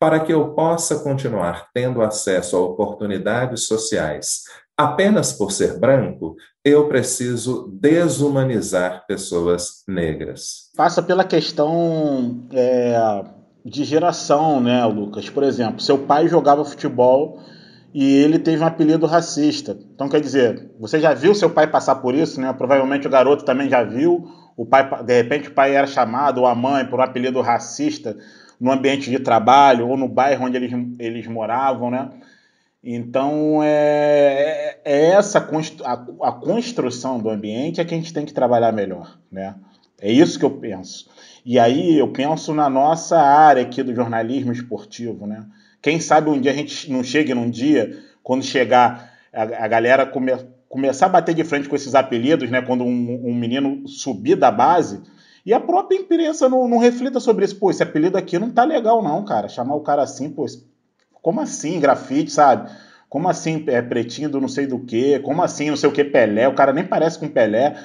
Para que eu possa continuar tendo acesso a oportunidades sociais apenas por ser branco, eu preciso desumanizar pessoas negras.
Passa pela questão é, de geração, né, Lucas? Por exemplo, seu pai jogava futebol e ele teve um apelido racista. Então, quer dizer, você já viu seu pai passar por isso, né? Provavelmente o garoto também já viu. O pai, de repente, o pai era chamado, ou a mãe, por um apelido racista no ambiente de trabalho ou no bairro onde eles, eles moravam, né? Então, é, é essa a, a construção do ambiente é que a gente tem que trabalhar melhor, né? É isso que eu penso. E aí eu penso na nossa área aqui do jornalismo esportivo, né? Quem sabe um dia a gente não chegue num dia, quando chegar a, a galera come, começar a bater de frente com esses apelidos, né? Quando um, um menino subir da base, e a própria imprensa não, não, reflita sobre isso. Pô, esse apelido aqui não tá legal, não, cara. Chamar o cara assim, pô, como assim grafite, sabe? Como assim é pretinho do não sei do que? Como assim não sei o que Pelé? O cara nem parece com Pelé.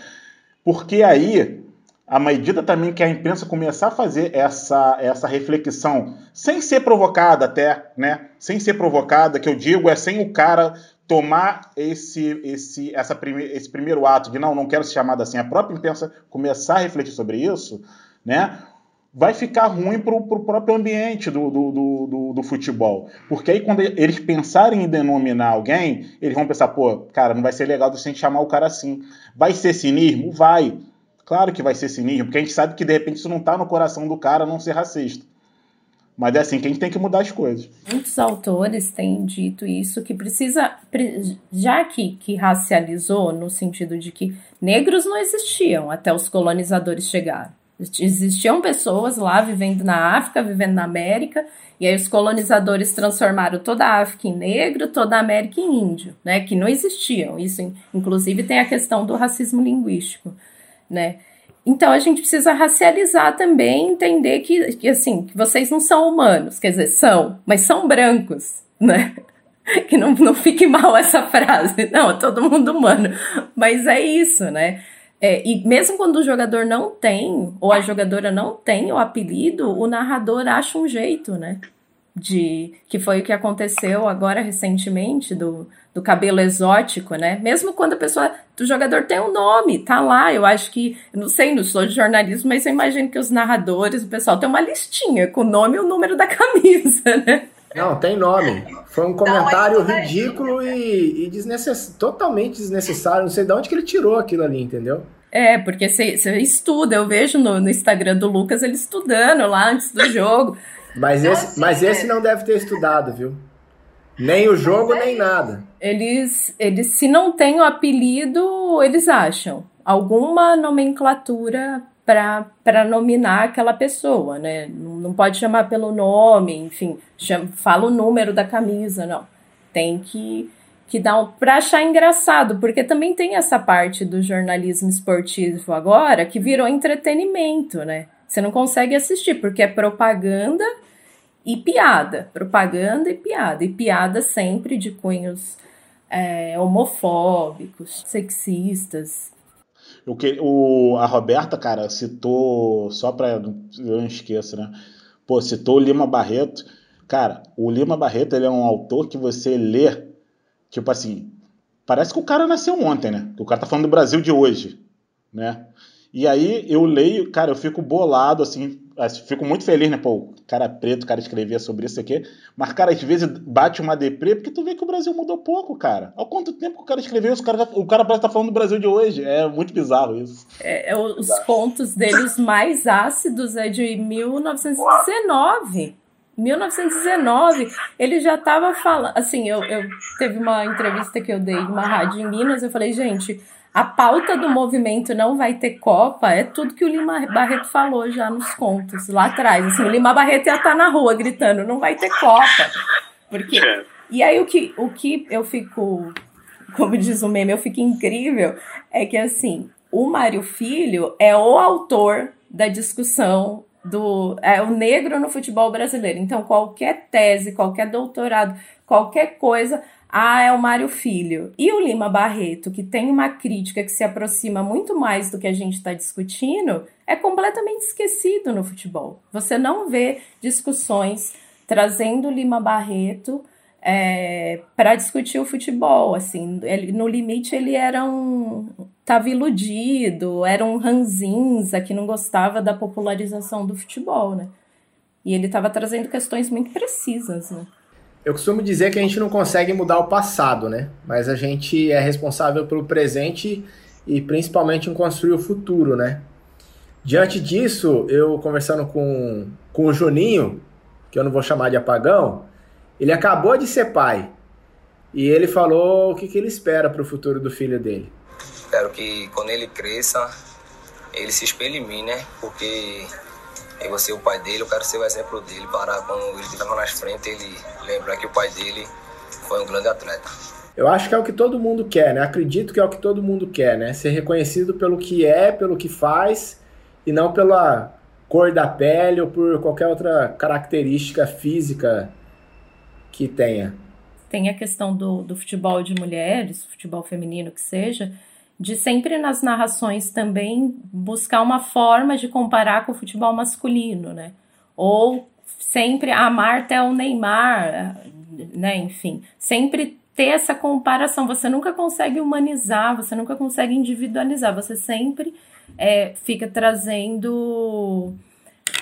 Porque aí a medida também que a imprensa começar a fazer essa, essa reflexão, sem ser provocada até, né? Sem ser provocada, que eu digo, é sem o cara tomar esse, esse, essa prime, esse primeiro ato de não, não quero ser chamado assim, a própria imprensa começar a refletir sobre isso, né? Vai ficar ruim para o próprio ambiente do, do, do, do, futebol. Porque aí, quando eles pensarem em denominar alguém, eles vão pensar, pô, cara, não vai ser legal de gente chamar o cara assim. Vai ser cinismo? Vai. Claro que vai ser cinismo, porque a gente sabe que de repente isso não está no coração do cara não ser racista. Mas é assim que a gente tem que mudar as coisas.
Muitos autores têm dito isso, que precisa, já que, que racializou, no sentido de que negros não existiam até os colonizadores chegarem. Existiam pessoas lá vivendo na África, vivendo na América, e aí os colonizadores transformaram toda a África em negro, toda a América em índio, né? Que não existiam. Isso, inclusive, tem a questão do racismo linguístico né? Então a gente precisa racializar também, entender que, que assim, que vocês não são humanos, quer dizer, são, mas são brancos, né? *laughs* Que não, não fique mal essa frase. *laughs* Não, é todo mundo humano. Mas é isso, né? É, e mesmo quando o jogador não tem, ou a jogadora não tem o apelido, o narrador acha um jeito, né? De. Que foi o que aconteceu agora recentemente do, do cabelo exótico, né? Mesmo quando a pessoa, o jogador tem um nome, tá lá. Eu acho que, não sei, não sou de jornalismo, mas eu imagino que os narradores, o pessoal tem uma listinha com o nome e o número da *laughs* camisa, né?
Não, tem nome. Foi um comentário não, ridículo e, e desnecess... totalmente desnecessário. Não sei de onde que ele tirou aquilo ali, entendeu?
É, porque você estuda, eu vejo no, no, Instagram do Lucas ele estudando lá antes do jogo.
Mas esse, mas esse não deve ter estudado, viu? Nem o jogo, é nem nada.
Eles, eles, se não tem o apelido, eles acham alguma nomenclatura para nominar aquela pessoa, né? Não pode chamar pelo nome, enfim, chama, fala o número da camisa, não. Tem que, que dar um, para achar engraçado, porque também tem essa parte do jornalismo esportivo agora que virou entretenimento, né? Você não consegue assistir porque é propaganda e piada, propaganda e piada, e piada sempre de cunhos é, homofóbicos, sexistas.
O que o, a Roberta, cara, citou, só para eu não esqueça, né? Pô, citou o Lima Barreto. Cara, o Lima Barreto ele é um autor que você lê, tipo assim, parece que o cara nasceu ontem, né? Que o cara tá falando do Brasil de hoje, né? E aí eu leio, cara, eu fico bolado, assim, fico muito feliz, né? Pô, cara preto, cara escrevia sobre isso aqui. Mas, cara, às vezes bate uma deprê, porque tu vê que o Brasil mudou pouco, cara. Há quanto tempo que o cara escreveu? O cara, o cara parece estar tá falando do Brasil de hoje. É muito bizarro isso.
É, é os bizarro. contos deles mais ácidos é de 1919. 1919, ele já estava falando. Assim, eu, eu teve uma entrevista que eu dei numa rádio em Minas. Eu falei, gente, a pauta do movimento não vai ter Copa é tudo que o Lima Barreto falou já nos contos, lá atrás. Assim, o Lima Barreto ia estar tá na rua gritando, não vai ter Copa. Porque... E aí o que, o que eu fico, como diz o meme, eu fico incrível, é que assim, o Mário Filho é o autor da discussão do é, o negro no futebol brasileiro. Então, qualquer tese, qualquer doutorado, qualquer coisa, ah, é o Mário Filho. E o Lima Barreto, que tem uma crítica que se aproxima muito mais do que a gente está discutindo, é completamente esquecido no futebol. Você não vê discussões trazendo Lima Barreto é, para discutir o futebol. Assim, ele, no limite ele era um estava iludido, era um ranzinza que não gostava da popularização do futebol, né? E ele estava trazendo questões muito precisas, né?
Eu costumo dizer que a gente não consegue mudar o passado, né? Mas a gente é responsável pelo presente e principalmente em construir o futuro, né? Diante disso, eu conversando com, com o Juninho, que eu não vou chamar de apagão, ele acabou de ser pai. E ele falou o que, que ele espera para o futuro do filho dele.
Espero que quando ele cresça, ele se espelhe em mim, né? Porque eu vou ser o pai dele, eu quero ser o exemplo dele para quando ele estiver mais frente, ele lembrar que o pai dele foi um grande atleta.
Eu acho que é o que todo mundo quer, né? Acredito que é o que todo mundo quer, né? Ser reconhecido pelo que é, pelo que faz e não pela cor da pele ou por qualquer outra característica física que tenha.
Tem a questão do, do futebol de mulheres, futebol feminino que seja, de sempre nas narrações também buscar uma forma de comparar com o futebol masculino, né? Ou sempre a Marta é o Neymar, né? Enfim, sempre ter essa comparação. Você nunca consegue humanizar, você nunca consegue individualizar, você sempre é, fica trazendo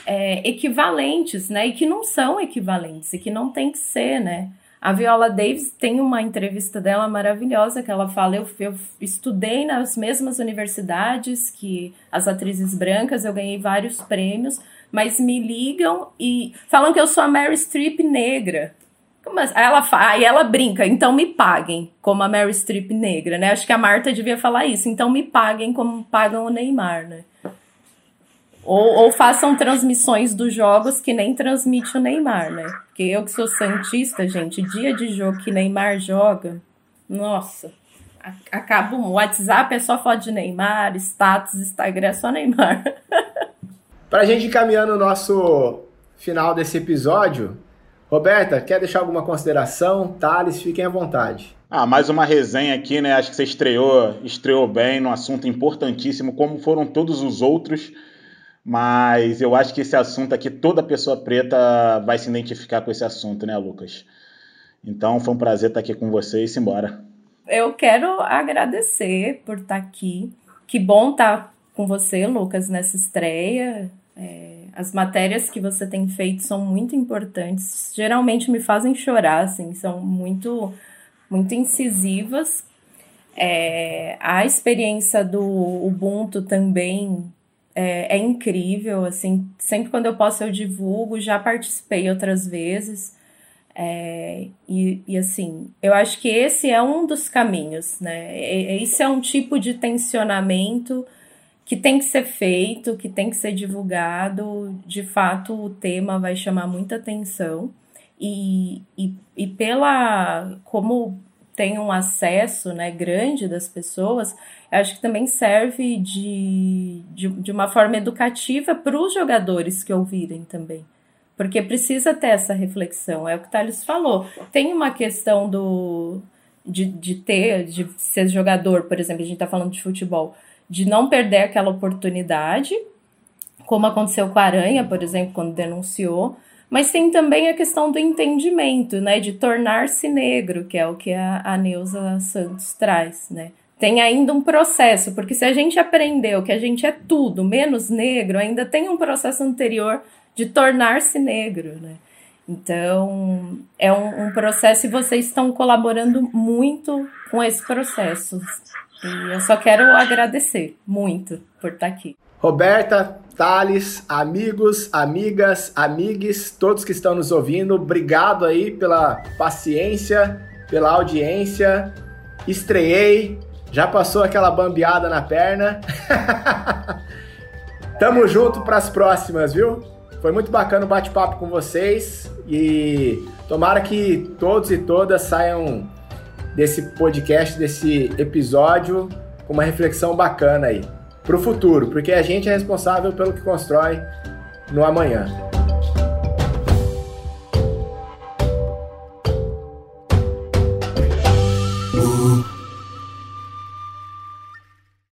é, equivalentes, né? E que não são equivalentes, e que não tem que ser, né? A Viola Davis tem uma entrevista dela maravilhosa que ela fala: eu, eu estudei nas mesmas universidades que as atrizes brancas, eu ganhei vários prêmios, mas me ligam e falam que eu sou a Mary Streep negra. Assim? Aí ela, aí ela brinca, então me paguem como a Mary Streep negra, né? Acho que a Marta devia falar isso, então me paguem como pagam o Neymar, né? Ou, ou, façam transmissões dos jogos que nem transmite o Neymar, né? Porque eu que sou santista, gente, dia de jogo que Neymar joga, nossa, acaba o WhatsApp é só foto de Neymar, status, Instagram é só Neymar. *laughs*
Pra gente encaminhando o nosso final desse episódio, Roberta, quer deixar alguma consideração? Thales, fiquem à vontade.
Ah, mais uma resenha aqui, né? Acho que você estreou, estreou bem no assunto importantíssimo, como foram todos os outros mas eu acho que esse assunto aqui, toda pessoa preta vai se identificar com esse assunto, né, Lucas? Então foi um prazer estar aqui com você e simbora.
Eu quero agradecer por estar aqui. Que bom estar com você, Lucas, nessa estreia. É, as matérias que você tem feito são muito importantes. Geralmente me fazem chorar, assim, são muito, muito incisivas. É, a experiência do Ubuntu também é, é, incrível, assim, sempre quando eu posso eu divulgo, já participei outras vezes, é, e, e, assim, eu acho que esse é um dos caminhos, né, esse é um tipo de tensionamento que tem que ser feito, que tem que ser divulgado, de fato o tema vai chamar muita atenção, e, e, e pela, como tem um acesso, né, grande das pessoas, acho que também serve de, de, de uma forma educativa para os jogadores que ouvirem também. Porque precisa ter essa reflexão, é o que o Thales falou. Tem uma questão do de, de ter, de ser jogador, por exemplo, a gente está falando de futebol, de não perder aquela oportunidade, como aconteceu com a Aranha, por exemplo, quando denunciou, mas tem também a questão do entendimento, né, de tornar-se negro, que é o que a, a Neuza Santos traz, né? tem ainda um processo, porque se a gente aprendeu que a gente é tudo menos negro, ainda tem um processo anterior de tornar-se negro, né? Então, é um, um, processo e vocês estão colaborando muito com esse processo. E eu só quero agradecer muito por estar aqui.
Roberta, Thales, amigos, amigas, amigues, todos que estão nos ouvindo, obrigado aí pela paciência, pela audiência. Estreiei, já passou aquela bambeada na perna. *laughs* Tamo junto para as próximas, viu? Foi muito bacana o bate-papo com vocês e tomara que todos e todas saiam desse podcast, desse episódio, com uma reflexão bacana aí para o futuro, porque a gente é responsável pelo que constrói no amanhã.